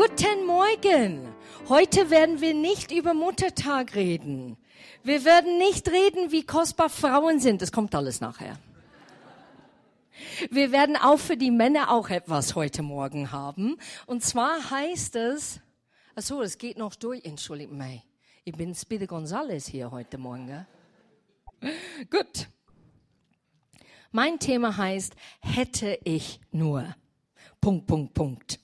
Guten Morgen. Heute werden wir nicht über Muttertag reden. Wir werden nicht reden, wie kostbar Frauen sind. Das kommt alles nachher. Wir werden auch für die Männer auch etwas heute Morgen haben. Und zwar heißt es, ach so, es geht noch durch, entschuldigt mich. Ich bin Speedy Gonzales hier heute Morgen. Gut. Mein Thema heißt, hätte ich nur. Punkt, Punkt, Punkt.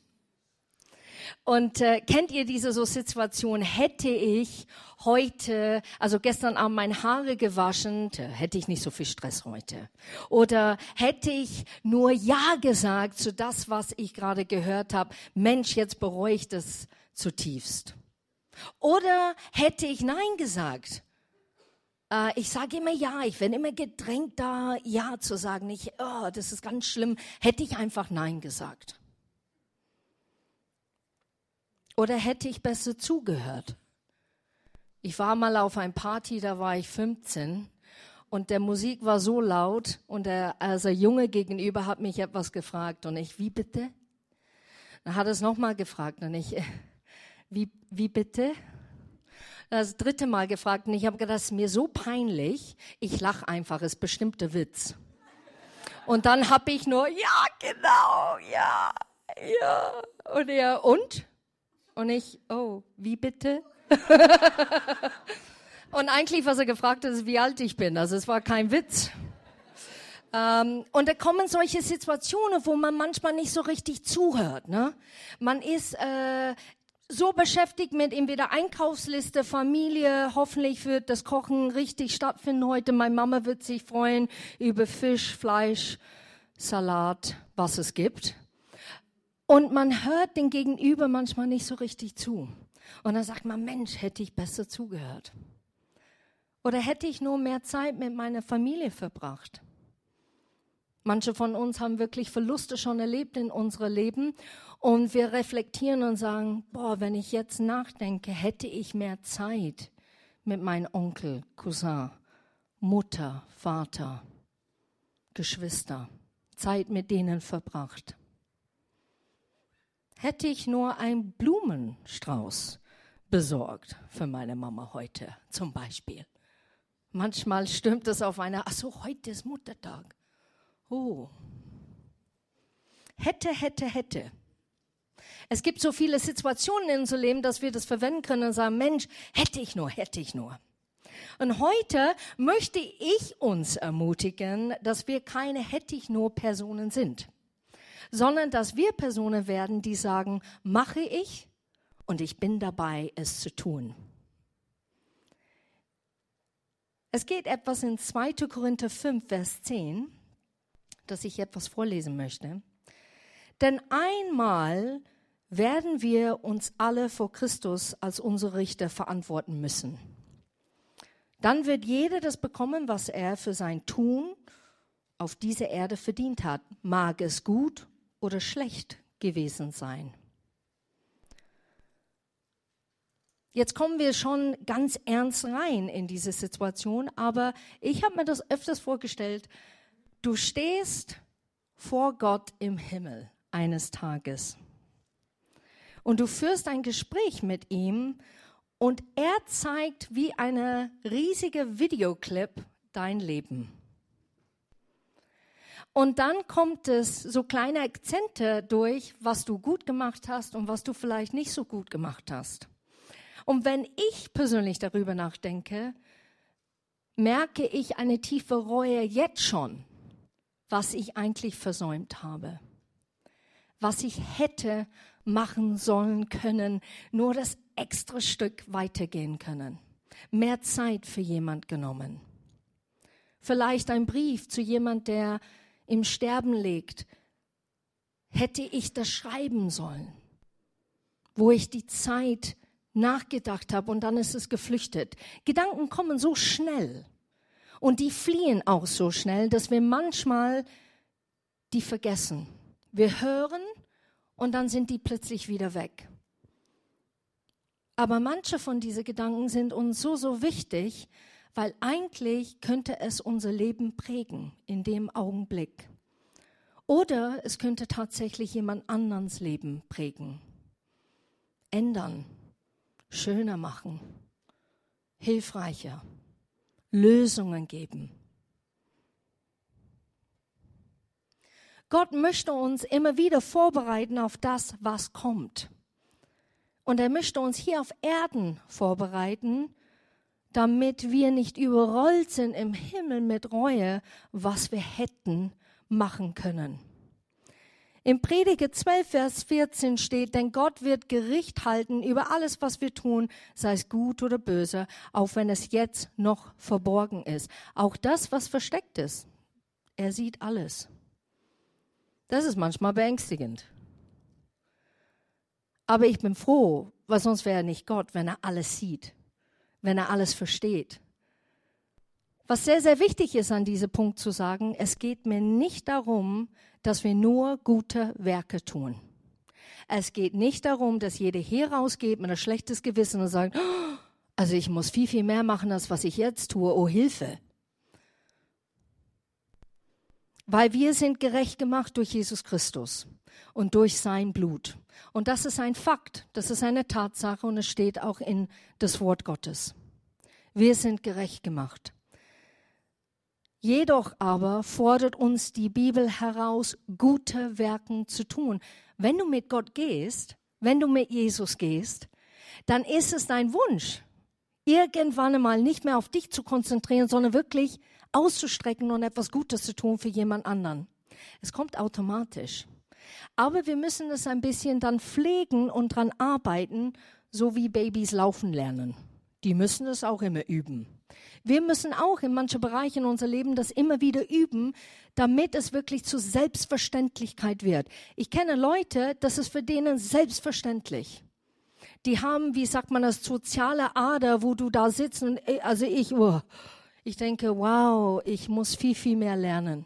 Und äh, kennt ihr diese so Situation? Hätte ich heute, also gestern Abend meine Haare gewaschen, hätte ich nicht so viel Stress heute. Oder hätte ich nur Ja gesagt zu das, was ich gerade gehört habe. Mensch, jetzt bereue ich das zutiefst. Oder hätte ich Nein gesagt? Äh, ich sage immer Ja, ich bin immer gedrängt da, Ja zu sagen. Ich, oh, das ist ganz schlimm. Hätte ich einfach Nein gesagt. Oder hätte ich besser zugehört? Ich war mal auf ein Party, da war ich 15 und der Musik war so laut und der, also Junge gegenüber hat mich etwas gefragt und ich, wie bitte? Dann hat er es nochmal gefragt und ich, wie, wie bitte? Das dritte Mal gefragt und ich habe gedacht, das ist mir so peinlich, ich lache einfach, ist bestimmt der Witz. Und dann habe ich nur, ja, genau, ja, ja. Und er, und? Und ich, oh, wie bitte? und eigentlich, was er gefragt hat, ist, wie alt ich bin. Also es war kein Witz. Ähm, und da kommen solche Situationen, wo man manchmal nicht so richtig zuhört. Ne? Man ist äh, so beschäftigt mit entweder Einkaufsliste, Familie, hoffentlich wird das Kochen richtig stattfinden heute. Meine Mama wird sich freuen über Fisch, Fleisch, Salat, was es gibt. Und man hört den Gegenüber manchmal nicht so richtig zu. Und dann sagt man, Mensch, hätte ich besser zugehört. Oder hätte ich nur mehr Zeit mit meiner Familie verbracht. Manche von uns haben wirklich Verluste schon erlebt in unserem Leben und wir reflektieren und sagen, boah, wenn ich jetzt nachdenke, hätte ich mehr Zeit mit meinem Onkel, Cousin, Mutter, Vater, Geschwister, Zeit mit denen verbracht hätte ich nur einen Blumenstrauß besorgt für meine Mama heute zum Beispiel. Manchmal stürmt es auf einer, ach so, heute ist Muttertag. Oh. Hätte, hätte, hätte. Es gibt so viele Situationen in unserem Leben, dass wir das verwenden können und sagen, Mensch, hätte ich nur, hätte ich nur. Und heute möchte ich uns ermutigen, dass wir keine hätte ich nur Personen sind sondern dass wir Personen werden, die sagen, mache ich und ich bin dabei, es zu tun. Es geht etwas in 2. Korinther 5, Vers 10, dass ich etwas vorlesen möchte. Denn einmal werden wir uns alle vor Christus als unsere Richter verantworten müssen. Dann wird jeder das bekommen, was er für sein Tun auf dieser Erde verdient hat, mag es gut oder schlecht gewesen sein. Jetzt kommen wir schon ganz ernst rein in diese Situation, aber ich habe mir das öfters vorgestellt. Du stehst vor Gott im Himmel eines Tages und du führst ein Gespräch mit ihm und er zeigt wie eine riesige Videoclip dein Leben. Und dann kommt es so kleine Akzente durch, was du gut gemacht hast und was du vielleicht nicht so gut gemacht hast. Und wenn ich persönlich darüber nachdenke, merke ich eine tiefe Reue jetzt schon, was ich eigentlich versäumt habe. Was ich hätte machen sollen können, nur das extra Stück weitergehen können. Mehr Zeit für jemand genommen. Vielleicht ein Brief zu jemand, der im Sterben liegt, hätte ich das schreiben sollen, wo ich die Zeit nachgedacht habe und dann ist es geflüchtet. Gedanken kommen so schnell und die fliehen auch so schnell, dass wir manchmal die vergessen. Wir hören und dann sind die plötzlich wieder weg. Aber manche von diesen Gedanken sind uns so, so wichtig, weil eigentlich könnte es unser Leben prägen in dem Augenblick. Oder es könnte tatsächlich jemand anderes Leben prägen. ändern, schöner machen, hilfreicher, Lösungen geben. Gott möchte uns immer wieder vorbereiten auf das, was kommt. Und er möchte uns hier auf Erden vorbereiten, damit wir nicht überrollt sind im Himmel mit Reue, was wir hätten machen können. Im Prediger 12, Vers 14 steht, denn Gott wird Gericht halten über alles, was wir tun, sei es gut oder böse, auch wenn es jetzt noch verborgen ist. Auch das, was versteckt ist. Er sieht alles. Das ist manchmal beängstigend. Aber ich bin froh, weil sonst wäre er nicht Gott, wenn er alles sieht, wenn er alles versteht. Was sehr, sehr wichtig ist an diesem Punkt zu sagen, es geht mir nicht darum, dass wir nur gute Werke tun. Es geht nicht darum, dass jeder hier rausgeht mit ein schlechtes Gewissen und sagt, oh, also ich muss viel, viel mehr machen, als was ich jetzt tue. Oh Hilfe. Weil wir sind gerecht gemacht durch Jesus Christus und durch sein Blut. Und das ist ein Fakt, das ist eine Tatsache und es steht auch in das Wort Gottes. Wir sind gerecht gemacht. Jedoch aber fordert uns die Bibel heraus, gute Werken zu tun. Wenn du mit Gott gehst, wenn du mit Jesus gehst, dann ist es dein Wunsch, irgendwann einmal nicht mehr auf dich zu konzentrieren, sondern wirklich auszustrecken und etwas Gutes zu tun für jemand anderen. Es kommt automatisch. Aber wir müssen es ein bisschen dann pflegen und dran arbeiten, so wie Babys laufen lernen. Die müssen es auch immer üben. Wir müssen auch in manchen Bereichen unser Leben das immer wieder üben, damit es wirklich zur Selbstverständlichkeit wird. Ich kenne Leute, das ist für denen selbstverständlich. Die haben, wie sagt man das, soziale Ader, wo du da sitzt und, äh, also ich, oh, ich denke, wow, ich muss viel, viel mehr lernen.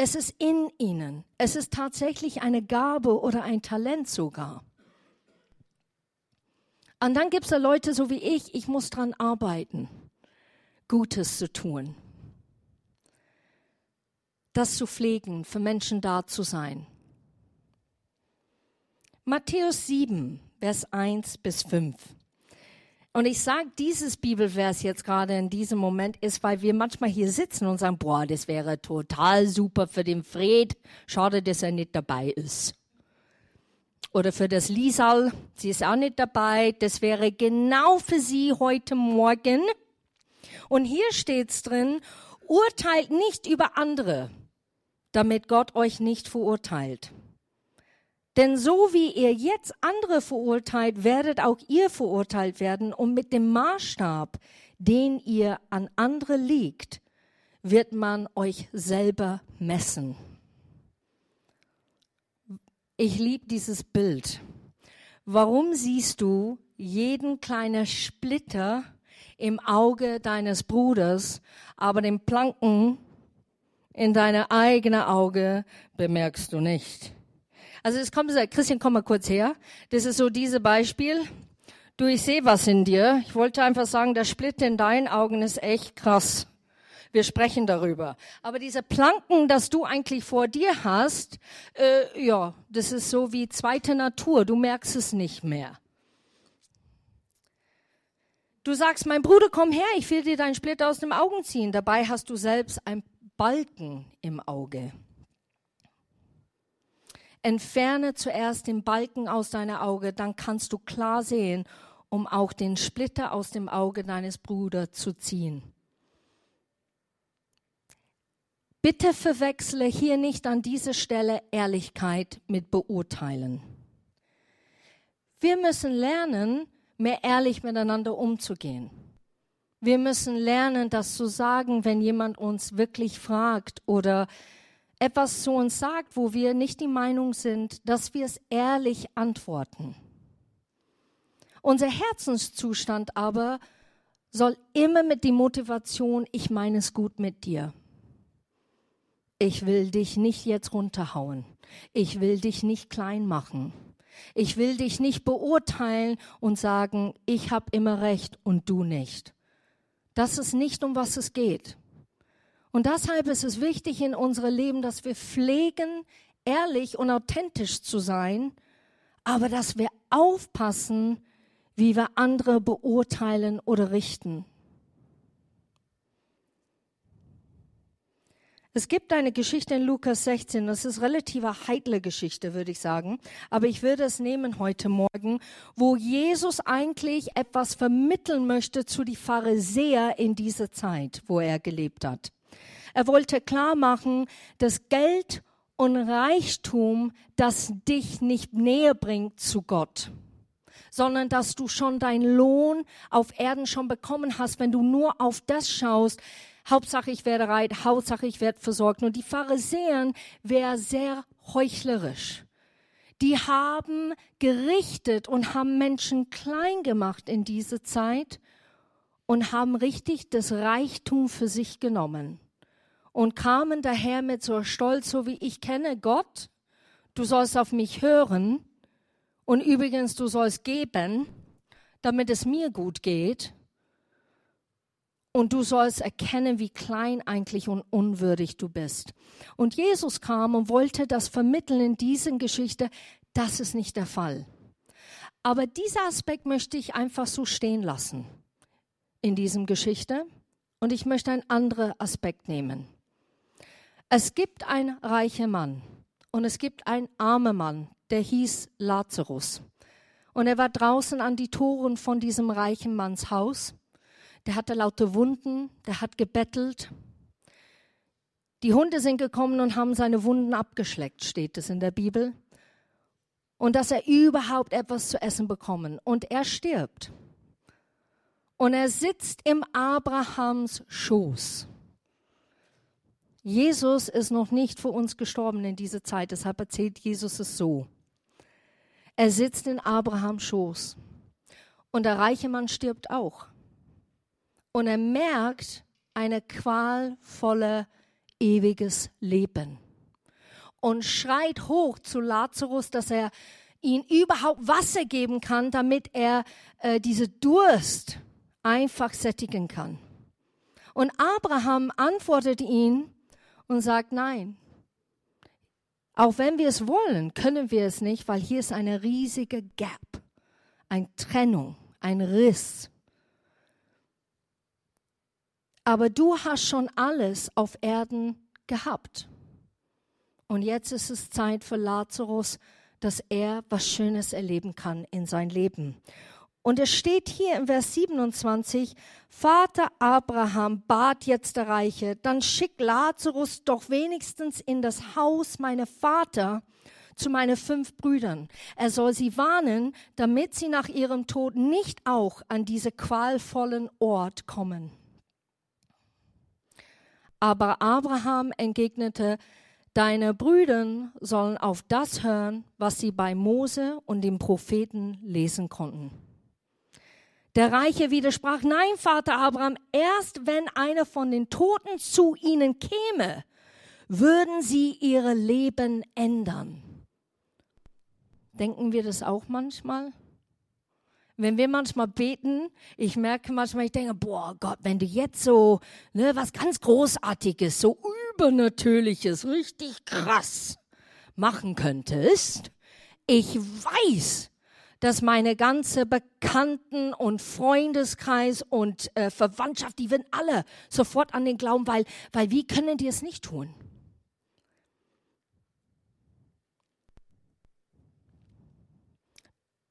Es ist in ihnen. Es ist tatsächlich eine Gabe oder ein Talent sogar. Und dann gibt es da Leute so wie ich, ich muss dran arbeiten, Gutes zu tun. Das zu pflegen, für Menschen da zu sein. Matthäus 7, Vers 1 bis 5. Und ich sage dieses Bibelvers jetzt gerade in diesem Moment ist, weil wir manchmal hier sitzen und sagen, boah, das wäre total super für den Fred. Schade, dass er nicht dabei ist. Oder für das Liesal, sie ist auch nicht dabei. Das wäre genau für sie heute Morgen. Und hier steht's drin, urteilt nicht über andere, damit Gott euch nicht verurteilt. Denn so wie ihr jetzt andere verurteilt, werdet auch ihr verurteilt werden. Und mit dem Maßstab, den ihr an andere liegt, wird man euch selber messen. Ich liebe dieses Bild. Warum siehst du jeden kleinen Splitter im Auge deines Bruders, aber den Planken in deine eigene Auge bemerkst du nicht? Also es kommt, Christian, komm mal kurz her. Das ist so dieses Beispiel. Du, ich sehe was in dir. Ich wollte einfach sagen, der Split in deinen Augen ist echt krass. Wir sprechen darüber. Aber diese Planken, das du eigentlich vor dir hast, äh, ja, das ist so wie zweite Natur. Du merkst es nicht mehr. Du sagst, mein Bruder, komm her, ich will dir deinen Split aus dem Augen ziehen. Dabei hast du selbst ein Balken im Auge. Entferne zuerst den Balken aus deiner Auge, dann kannst du klar sehen, um auch den Splitter aus dem Auge deines Bruders zu ziehen. Bitte verwechsle hier nicht an dieser Stelle Ehrlichkeit mit Beurteilen. Wir müssen lernen, mehr ehrlich miteinander umzugehen. Wir müssen lernen, das zu sagen, wenn jemand uns wirklich fragt oder etwas zu uns sagt, wo wir nicht die Meinung sind, dass wir es ehrlich antworten. Unser Herzenszustand aber soll immer mit die Motivation, ich meine es gut mit dir. Ich will dich nicht jetzt runterhauen. Ich will dich nicht klein machen. Ich will dich nicht beurteilen und sagen, ich habe immer recht und du nicht. Das ist nicht, um was es geht. Und deshalb ist es wichtig in unserem Leben, dass wir pflegen, ehrlich und authentisch zu sein, aber dass wir aufpassen, wie wir andere beurteilen oder richten. Es gibt eine Geschichte in Lukas 16, das ist relativ heikle Geschichte, würde ich sagen, aber ich würde es nehmen heute Morgen, wo Jesus eigentlich etwas vermitteln möchte zu die Pharisäer in dieser Zeit, wo er gelebt hat. Er wollte klar machen, dass Geld und Reichtum das dich nicht näher bringt zu Gott sondern dass du schon deinen Lohn auf Erden schon bekommen hast, wenn du nur auf das schaust, Hauptsache ich werde reich, Hauptsache ich werde versorgt. Und die Pharisäer wären sehr heuchlerisch. Die haben gerichtet und haben Menschen klein gemacht in dieser Zeit und haben richtig das Reichtum für sich genommen und kamen daher mit so Stolz, so wie ich kenne Gott, du sollst auf mich hören und übrigens du sollst geben, damit es mir gut geht und du sollst erkennen, wie klein eigentlich und unwürdig du bist. Und Jesus kam und wollte das vermitteln in diesen Geschichte. Das ist nicht der Fall. Aber dieser Aspekt möchte ich einfach so stehen lassen in diesem Geschichte. Und ich möchte einen anderen Aspekt nehmen. Es gibt einen reichen Mann und es gibt einen armen Mann, der hieß Lazarus. Und er war draußen an die Toren von diesem reichen Manns Haus der hatte laute Wunden, der hat gebettelt. Die Hunde sind gekommen und haben seine Wunden abgeschleckt, steht es in der Bibel. Und dass er überhaupt etwas zu essen bekommen. Und er stirbt. Und er sitzt im Abrahams Schoß. Jesus ist noch nicht für uns gestorben in dieser Zeit, deshalb erzählt Jesus es so. Er sitzt in Abrahams Schoß. Und der reiche Mann stirbt auch und er merkt eine qualvolle ewiges Leben und schreit hoch zu Lazarus, dass er ihn überhaupt Wasser geben kann, damit er äh, diese Durst einfach sättigen kann. Und Abraham antwortet ihn und sagt, nein, auch wenn wir es wollen, können wir es nicht, weil hier ist eine riesige Gap, eine Trennung, ein Riss. Aber du hast schon alles auf Erden gehabt. Und jetzt ist es Zeit für Lazarus, dass er was Schönes erleben kann in sein Leben. Und es steht hier im Vers 27, Vater Abraham bat jetzt der Reiche, dann schick Lazarus doch wenigstens in das Haus meiner Vater zu meinen fünf Brüdern. Er soll sie warnen, damit sie nach ihrem Tod nicht auch an diese qualvollen Ort kommen. Aber Abraham entgegnete, Deine Brüder sollen auf das hören, was sie bei Mose und den Propheten lesen konnten. Der Reiche widersprach, nein, Vater Abraham, erst wenn einer von den Toten zu ihnen käme, würden sie ihre Leben ändern. Denken wir das auch manchmal? wenn wir manchmal beten, ich merke manchmal, ich denke, boah Gott, wenn du jetzt so ne, was ganz Großartiges, so Übernatürliches, richtig krass machen könntest, ich weiß, dass meine ganze Bekannten und Freundeskreis und äh, Verwandtschaft, die werden alle sofort an den Glauben, weil, weil wie können die es nicht tun?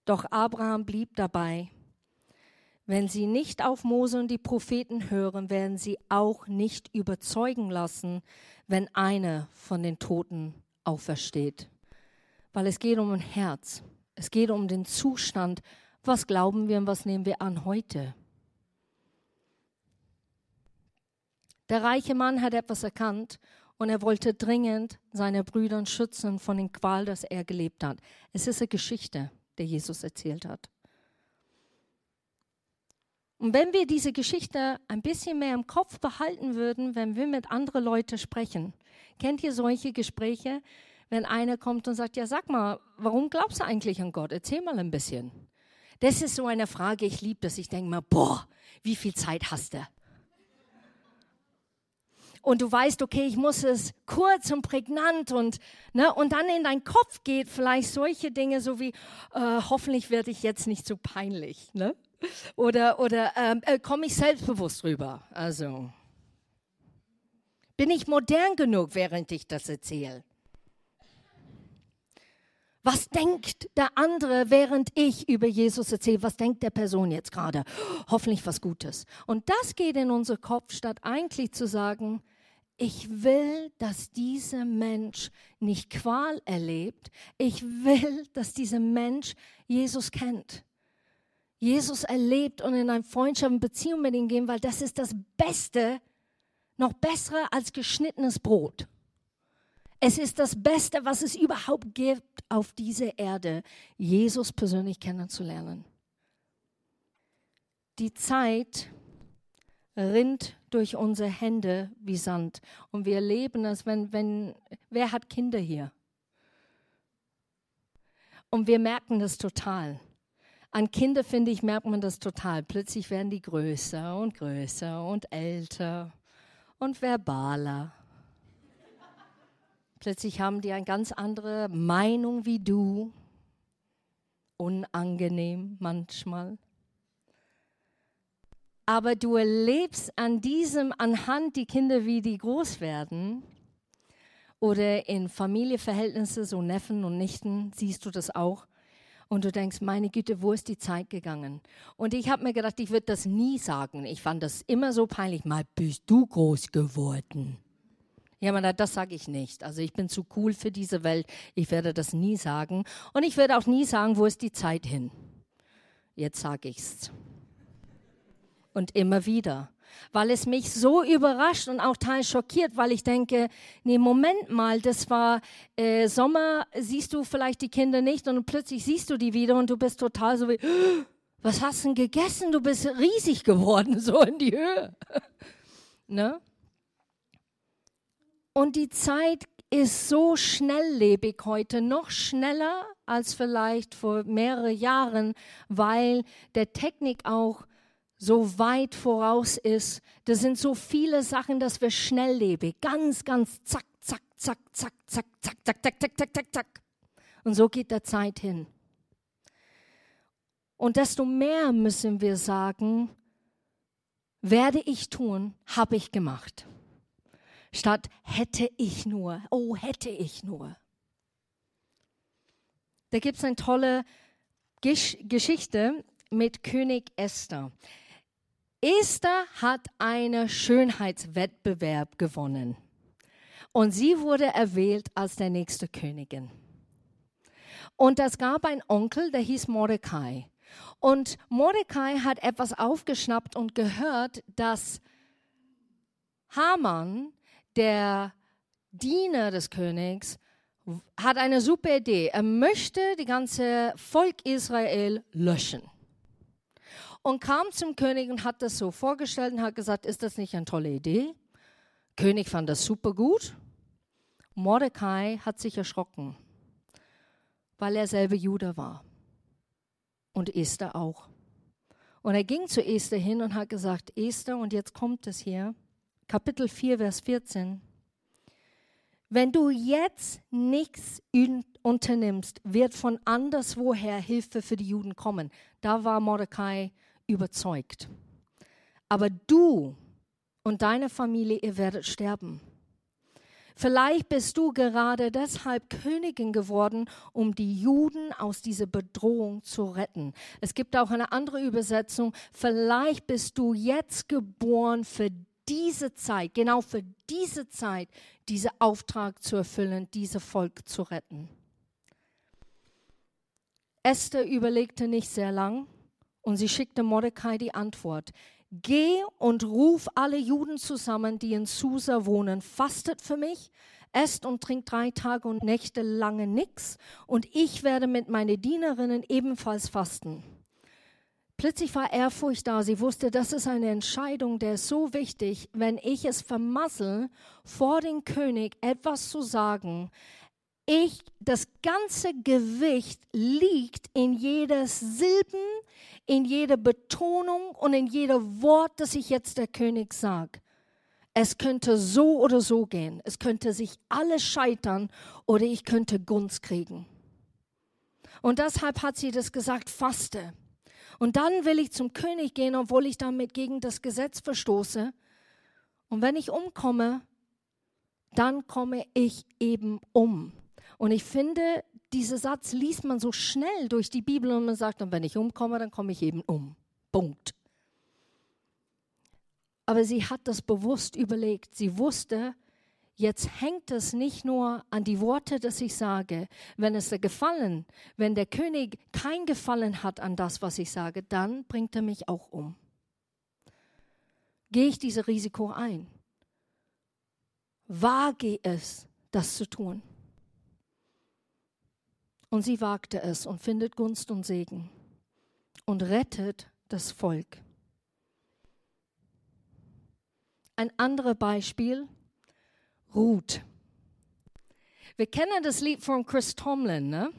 Doch Abraham blieb dabei. Wenn sie nicht auf Mose und die Propheten hören, werden sie auch nicht überzeugen lassen, wenn einer von den Toten aufersteht. Weil es geht um ein Herz. Es geht um den Zustand. Was glauben wir und was nehmen wir an heute? Der reiche Mann hat etwas erkannt und er wollte dringend seine Brüder schützen von den Qual, das er gelebt hat. Es ist eine Geschichte der Jesus erzählt hat. Und wenn wir diese Geschichte ein bisschen mehr im Kopf behalten würden, wenn wir mit anderen Leuten sprechen, kennt ihr solche Gespräche, wenn einer kommt und sagt, ja sag mal, warum glaubst du eigentlich an Gott? Erzähl mal ein bisschen. Das ist so eine Frage, ich liebe das. Ich denke mir, boah, wie viel Zeit hast du? und du weißt, okay, ich muss es kurz und prägnant und, ne, und dann in dein Kopf geht vielleicht solche Dinge so wie, äh, hoffentlich werde ich jetzt nicht so peinlich, ne? Oder, oder ähm, äh, komme ich selbstbewusst rüber? Also, bin ich modern genug, während ich das erzähle? Was denkt der andere, während ich über Jesus erzähle? Was denkt der Person jetzt gerade? Hoffentlich was Gutes. Und das geht in unser Kopf, statt eigentlich zu sagen, ich will, dass dieser Mensch nicht Qual erlebt. Ich will, dass dieser Mensch Jesus kennt. Jesus erlebt und in eine Freundschaft und Beziehung mit ihm gehen, weil das ist das Beste, noch bessere als geschnittenes Brot. Es ist das Beste, was es überhaupt gibt auf dieser Erde, Jesus persönlich kennenzulernen. Die Zeit rinnt durch unsere Hände wie Sand. Und wir erleben es, wenn, wenn, wer hat Kinder hier? Und wir merken das total. An Kinder, finde ich, merkt man das total. Plötzlich werden die größer und größer und älter und verbaler. Plötzlich haben die eine ganz andere Meinung wie du. Unangenehm manchmal. Aber du erlebst an diesem, anhand die Kinder, wie die groß werden, oder in Familienverhältnissen, so Neffen und Nichten, siehst du das auch. Und du denkst, meine Güte, wo ist die Zeit gegangen? Und ich habe mir gedacht, ich würde das nie sagen. Ich fand das immer so peinlich. Mal bist du groß geworden. Ja, man, das sage ich nicht. Also ich bin zu cool für diese Welt. Ich werde das nie sagen. Und ich werde auch nie sagen, wo ist die Zeit hin. Jetzt sage ich's. Und immer wieder. Weil es mich so überrascht und auch teils schockiert, weil ich denke, nee, Moment mal, das war äh, Sommer, siehst du vielleicht die Kinder nicht und plötzlich siehst du die wieder und du bist total so wie, was hast du denn gegessen? Du bist riesig geworden, so in die Höhe. ne? Und die Zeit ist so schnelllebig heute, noch schneller als vielleicht vor mehreren Jahren, weil der Technik auch so weit voraus ist. Das sind so viele Sachen, dass wir schnelllebig, ganz, ganz zack, zack, zack, zack, zack, zack, zack, zack, zack, zack, zack, zack. Und so geht der Zeit hin. Und desto mehr müssen wir sagen, werde ich tun, habe ich gemacht statt hätte ich nur, oh hätte ich nur. Da gibt es eine tolle Gesch Geschichte mit König Esther. Esther hat einen Schönheitswettbewerb gewonnen und sie wurde erwählt als der nächste Königin. Und es gab einen Onkel, der hieß Mordecai. Und Mordecai hat etwas aufgeschnappt und gehört, dass Haman der Diener des Königs hat eine super Idee. Er möchte die ganze Volk Israel löschen. Und kam zum König und hat das so vorgestellt und hat gesagt, ist das nicht eine tolle Idee? König fand das super gut. Mordecai hat sich erschrocken, weil er selber Jude war. Und Esther auch. Und er ging zu Esther hin und hat gesagt, Esther, und jetzt kommt es hier, Kapitel 4, Vers 14. Wenn du jetzt nichts unternimmst, wird von anderswoher Hilfe für die Juden kommen. Da war Mordecai überzeugt. Aber du und deine Familie, ihr werdet sterben. Vielleicht bist du gerade deshalb Königin geworden, um die Juden aus dieser Bedrohung zu retten. Es gibt auch eine andere Übersetzung. Vielleicht bist du jetzt geboren für diese Zeit, genau für diese Zeit, diesen Auftrag zu erfüllen, dieses Volk zu retten. Esther überlegte nicht sehr lang und sie schickte Mordecai die Antwort. Geh und ruf alle Juden zusammen, die in Susa wohnen, fastet für mich, esst und trinkt drei Tage und Nächte lange nichts, und ich werde mit meinen Dienerinnen ebenfalls fasten. Plötzlich war Ehrfurcht da. Sie wusste, das ist eine Entscheidung, der ist so wichtig. Wenn ich es vermassel, vor dem König etwas zu sagen, ich, das ganze Gewicht liegt in jedes Silben, in jeder Betonung und in jedem Wort, das ich jetzt der König sage. Es könnte so oder so gehen. Es könnte sich alles scheitern oder ich könnte Gunst kriegen. Und deshalb hat sie das gesagt, faste. Und dann will ich zum König gehen, obwohl ich damit gegen das Gesetz verstoße. Und wenn ich umkomme, dann komme ich eben um. Und ich finde, dieser Satz liest man so schnell durch die Bibel und man sagt, und wenn ich umkomme, dann komme ich eben um. Punkt. Aber sie hat das bewusst überlegt. Sie wusste, jetzt hängt es nicht nur an die Worte, dass ich sage. Wenn es der Gefallen, wenn der König kein Gefallen hat an das, was ich sage, dann bringt er mich auch um. Gehe ich dieses Risiko ein? Wage es, das zu tun? Und sie wagte es und findet Gunst und Segen und rettet das Volk. Ein anderes Beispiel, Ruth. Wir kennen das Lied von Chris Tomlin, ne?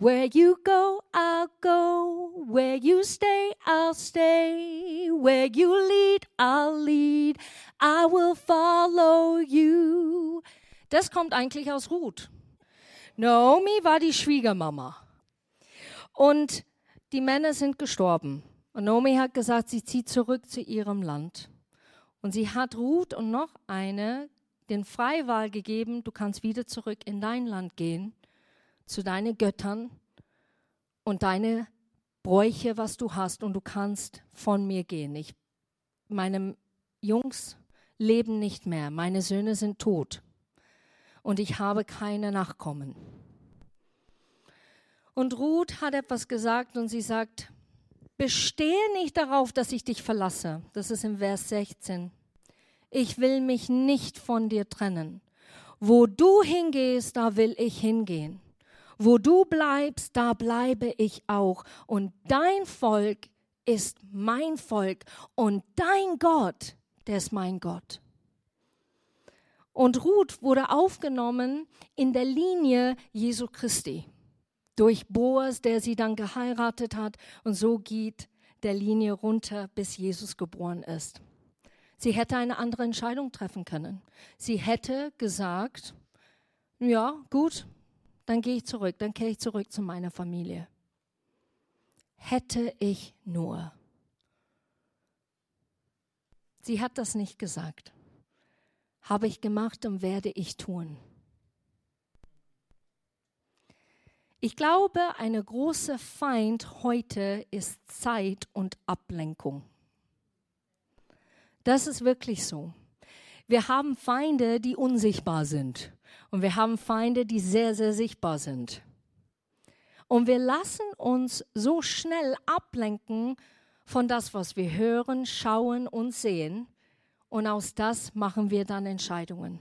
Where you go, I'll go. Where you stay, I'll stay. Where you lead, I'll lead. I will follow you. Das kommt eigentlich aus Ruth. Naomi war die Schwiegermama. Und die Männer sind gestorben. Und Naomi hat gesagt, sie zieht zurück zu ihrem Land. Und sie hat Ruth und noch eine den Freiwahl gegeben, du kannst wieder zurück in dein Land gehen, zu deinen Göttern und deine Bräuche, was du hast, und du kannst von mir gehen. Ich, meine Jungs leben nicht mehr, meine Söhne sind tot und ich habe keine Nachkommen. Und Ruth hat etwas gesagt und sie sagt, bestehe nicht darauf, dass ich dich verlasse. Das ist im Vers 16. Ich will mich nicht von dir trennen. Wo du hingehst, da will ich hingehen. Wo du bleibst, da bleibe ich auch. Und dein Volk ist mein Volk. Und dein Gott, der ist mein Gott. Und Ruth wurde aufgenommen in der Linie Jesu Christi durch Boas, der sie dann geheiratet hat. Und so geht der Linie runter, bis Jesus geboren ist. Sie hätte eine andere Entscheidung treffen können. Sie hätte gesagt, ja, gut, dann gehe ich zurück, dann kehre ich zurück zu meiner Familie. Hätte ich nur. Sie hat das nicht gesagt. Habe ich gemacht und werde ich tun. Ich glaube, eine große Feind heute ist Zeit und Ablenkung. Das ist wirklich so. Wir haben Feinde, die unsichtbar sind. Und wir haben Feinde, die sehr, sehr sichtbar sind. Und wir lassen uns so schnell ablenken von das, was wir hören, schauen und sehen. Und aus das machen wir dann Entscheidungen.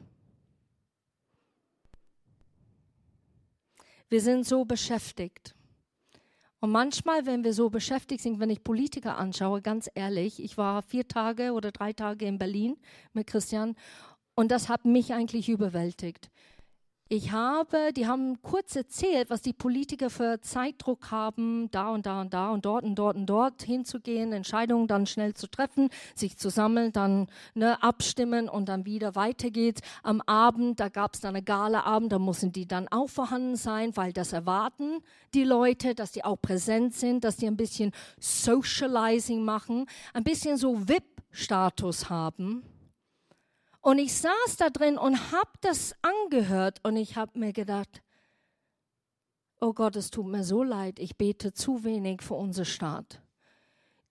Wir sind so beschäftigt. Und manchmal, wenn wir so beschäftigt sind, wenn ich Politiker anschaue, ganz ehrlich, ich war vier Tage oder drei Tage in Berlin mit Christian und das hat mich eigentlich überwältigt. Ich habe, die haben kurz erzählt, was die Politiker für Zeitdruck haben, da und da und da und dort und dort und dort hinzugehen, Entscheidungen dann schnell zu treffen, sich zu sammeln, dann ne, abstimmen und dann wieder weiter geht's. Am Abend, da gab es dann eine Galaabend, da mussten die dann auch vorhanden sein, weil das erwarten die Leute, dass die auch präsent sind, dass die ein bisschen Socializing machen, ein bisschen so VIP-Status haben. Und ich saß da drin und habe das angehört und ich habe mir gedacht, oh Gott, es tut mir so leid, ich bete zu wenig für unser Staat.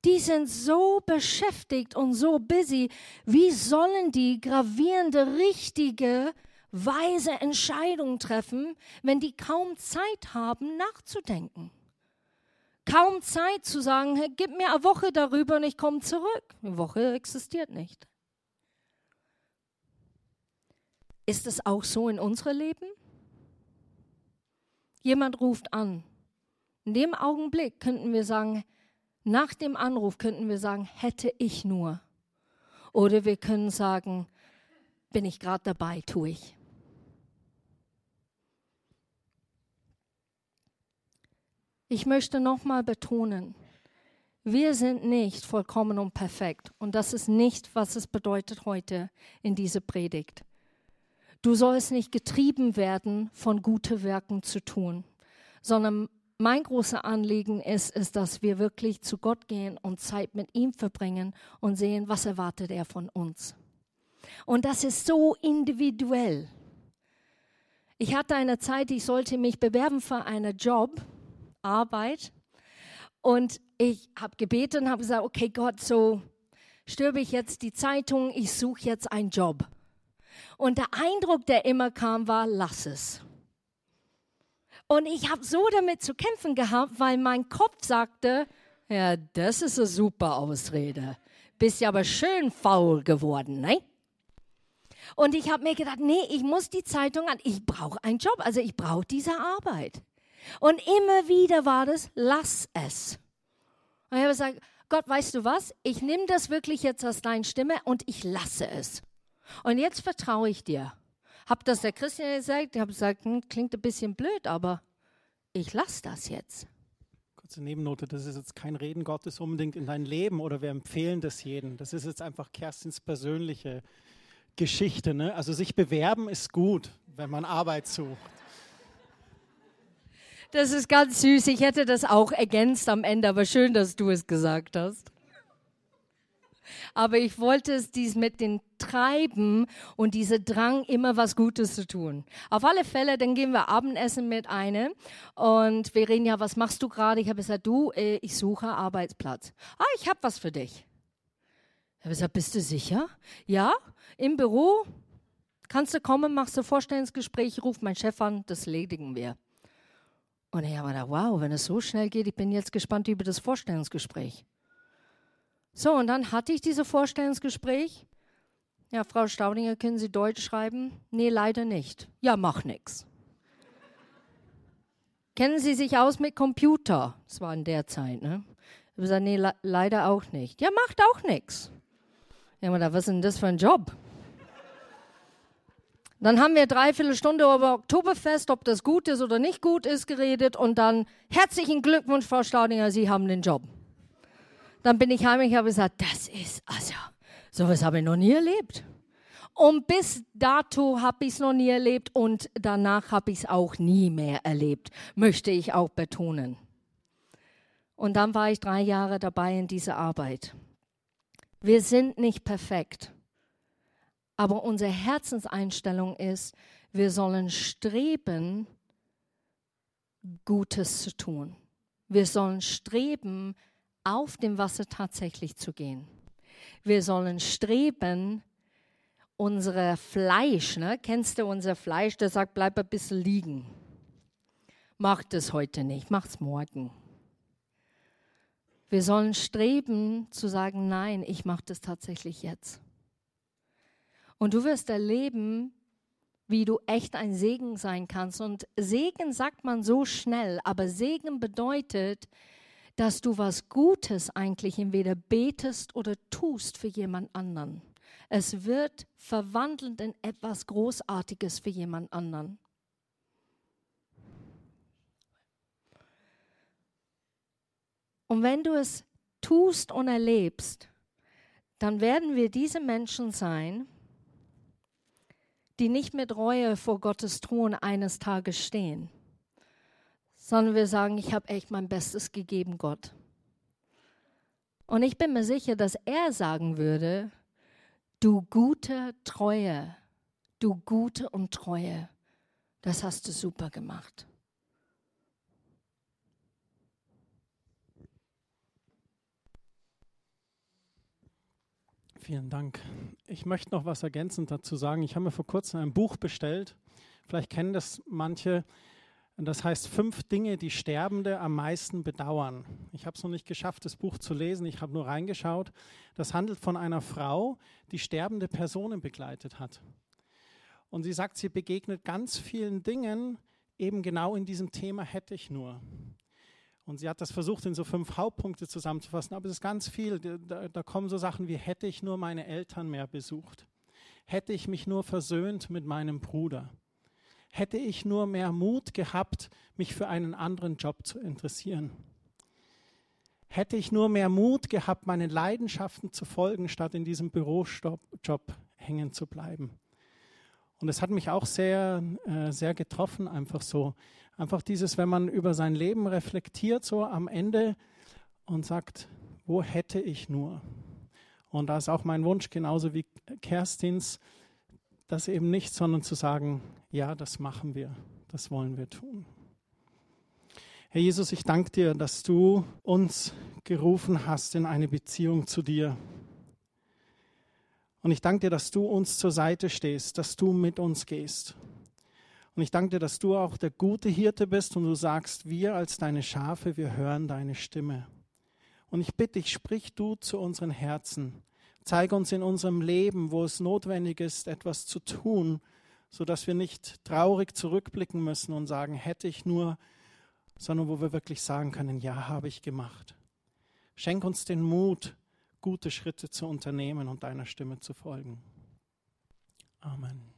Die sind so beschäftigt und so busy. Wie sollen die gravierende, richtige, weise Entscheidungen treffen, wenn die kaum Zeit haben, nachzudenken? Kaum Zeit zu sagen, hey, gib mir eine Woche darüber und ich komme zurück. Eine Woche existiert nicht. Ist es auch so in unserem Leben? Jemand ruft an. In dem Augenblick könnten wir sagen, nach dem Anruf könnten wir sagen, hätte ich nur. Oder wir können sagen, bin ich gerade dabei, tue ich. Ich möchte nochmal betonen, Wir sind nicht vollkommen und perfekt. Und das ist nicht, was es bedeutet heute in dieser Predigt. Du sollst nicht getrieben werden, von guten Werken zu tun, sondern mein großer Anliegen ist, ist, dass wir wirklich zu Gott gehen und Zeit mit ihm verbringen und sehen, was erwartet er von uns. Und das ist so individuell. Ich hatte eine Zeit, ich sollte mich bewerben für einen Job, Arbeit. Und ich habe gebetet und habe gesagt, okay Gott, so stirbe ich jetzt die Zeitung, ich suche jetzt einen Job. Und der Eindruck, der immer kam, war, lass es. Und ich habe so damit zu kämpfen gehabt, weil mein Kopf sagte, ja, das ist eine super Ausrede. Bist ja aber schön faul geworden, ne? Und ich habe mir gedacht, nee, ich muss die Zeitung an, ich brauche einen Job, also ich brauche diese Arbeit. Und immer wieder war das, lass es. Und ich habe gesagt, Gott, weißt du was? Ich nehme das wirklich jetzt als deine Stimme und ich lasse es. Und jetzt vertraue ich dir. Hab das der Christian gesagt, ich habe gesagt, hm, klingt ein bisschen blöd, aber ich lasse das jetzt. Kurze Nebennote, das ist jetzt kein Reden Gottes unbedingt in dein Leben oder wir empfehlen das jedem. Das ist jetzt einfach Kerstins persönliche Geschichte. Ne? Also sich bewerben ist gut, wenn man Arbeit sucht. Das ist ganz süß. Ich hätte das auch ergänzt am Ende, aber schön, dass du es gesagt hast. Aber ich wollte es dies mit dem Treiben und dieser Drang, immer was Gutes zu tun. Auf alle Fälle, dann gehen wir Abendessen mit einem und wir reden ja, was machst du gerade? Ich habe gesagt, du, äh, ich suche Arbeitsplatz. Ah, ich habe was für dich. Ich habe gesagt, bist du sicher? Ja, im Büro. Kannst du kommen, machst du Vorstellungsgespräch, ruf mein Chef an, das ledigen wir. Und ich habe gedacht, wow, wenn es so schnell geht, ich bin jetzt gespannt über das Vorstellungsgespräch. So, und dann hatte ich dieses Vorstellungsgespräch. Ja, Frau Staudinger, können Sie Deutsch schreiben? Nee, leider nicht. Ja, mach nix. Kennen Sie sich aus mit Computer? Das war in der Zeit, ne? Ich habe gesagt, nee, le leider auch nicht. Ja, macht auch nix. Ja, aber was ist denn das für ein Job? Dann haben wir dreiviertel Stunde über Oktoberfest, ob das gut ist oder nicht gut ist, geredet und dann herzlichen Glückwunsch, Frau Staudinger, Sie haben den Job. Dann bin ich heim und habe gesagt, das ist, also, sowas habe ich noch nie erlebt. Und bis dato habe ich es noch nie erlebt und danach habe ich es auch nie mehr erlebt, möchte ich auch betonen. Und dann war ich drei Jahre dabei in dieser Arbeit. Wir sind nicht perfekt. Aber unsere Herzenseinstellung ist, wir sollen streben, Gutes zu tun. Wir sollen streben, auf dem Wasser tatsächlich zu gehen. Wir sollen streben, unser Fleisch, ne? kennst du unser Fleisch, der sagt, bleib ein bisschen liegen. Mach das heute nicht, mach's morgen. Wir sollen streben zu sagen, nein, ich mache das tatsächlich jetzt. Und du wirst erleben, wie du echt ein Segen sein kannst. Und Segen sagt man so schnell, aber Segen bedeutet, dass du was Gutes eigentlich entweder betest oder tust für jemand anderen. Es wird verwandelt in etwas Großartiges für jemand anderen. Und wenn du es tust und erlebst, dann werden wir diese Menschen sein, die nicht mit Reue vor Gottes Thron eines Tages stehen, sondern wir sagen, ich habe echt mein Bestes gegeben, Gott. Und ich bin mir sicher, dass er sagen würde, du gute Treue, du gute und Treue, das hast du super gemacht. Vielen Dank. Ich möchte noch was ergänzend dazu sagen. Ich habe mir vor kurzem ein Buch bestellt. Vielleicht kennen das manche. Das heißt Fünf Dinge, die Sterbende am meisten bedauern. Ich habe es noch nicht geschafft, das Buch zu lesen. Ich habe nur reingeschaut. Das handelt von einer Frau, die sterbende Personen begleitet hat. Und sie sagt, sie begegnet ganz vielen Dingen, eben genau in diesem Thema hätte ich nur. Und sie hat das versucht, in so fünf Hauptpunkte zusammenzufassen, aber es ist ganz viel. Da, da, kommen so Sachen wie, hätte ich nur meine Eltern mehr besucht? Hätte ich mich nur versöhnt mit meinem Bruder? Hätte ich nur mehr Mut gehabt, mich für einen anderen Job zu interessieren? Hätte ich nur mehr Mut gehabt, meinen Leidenschaften zu folgen, statt in diesem Bürojob hängen zu bleiben. Und es hat mich auch sehr, äh, sehr getroffen, einfach so. Einfach dieses, wenn man über sein Leben reflektiert, so am Ende und sagt, wo hätte ich nur? Und da ist auch mein Wunsch, genauso wie Kerstins, das eben nicht, sondern zu sagen, ja, das machen wir, das wollen wir tun. Herr Jesus, ich danke dir, dass du uns gerufen hast in eine Beziehung zu dir. Und ich danke dir, dass du uns zur Seite stehst, dass du mit uns gehst. Und ich danke dir, dass du auch der gute Hirte bist und du sagst, wir als deine Schafe, wir hören deine Stimme. Und ich bitte dich, sprich du zu unseren Herzen. Zeige uns in unserem Leben, wo es notwendig ist, etwas zu tun, sodass wir nicht traurig zurückblicken müssen und sagen, hätte ich nur, sondern wo wir wirklich sagen können, ja, habe ich gemacht. Schenk uns den Mut, gute Schritte zu unternehmen und deiner Stimme zu folgen. Amen.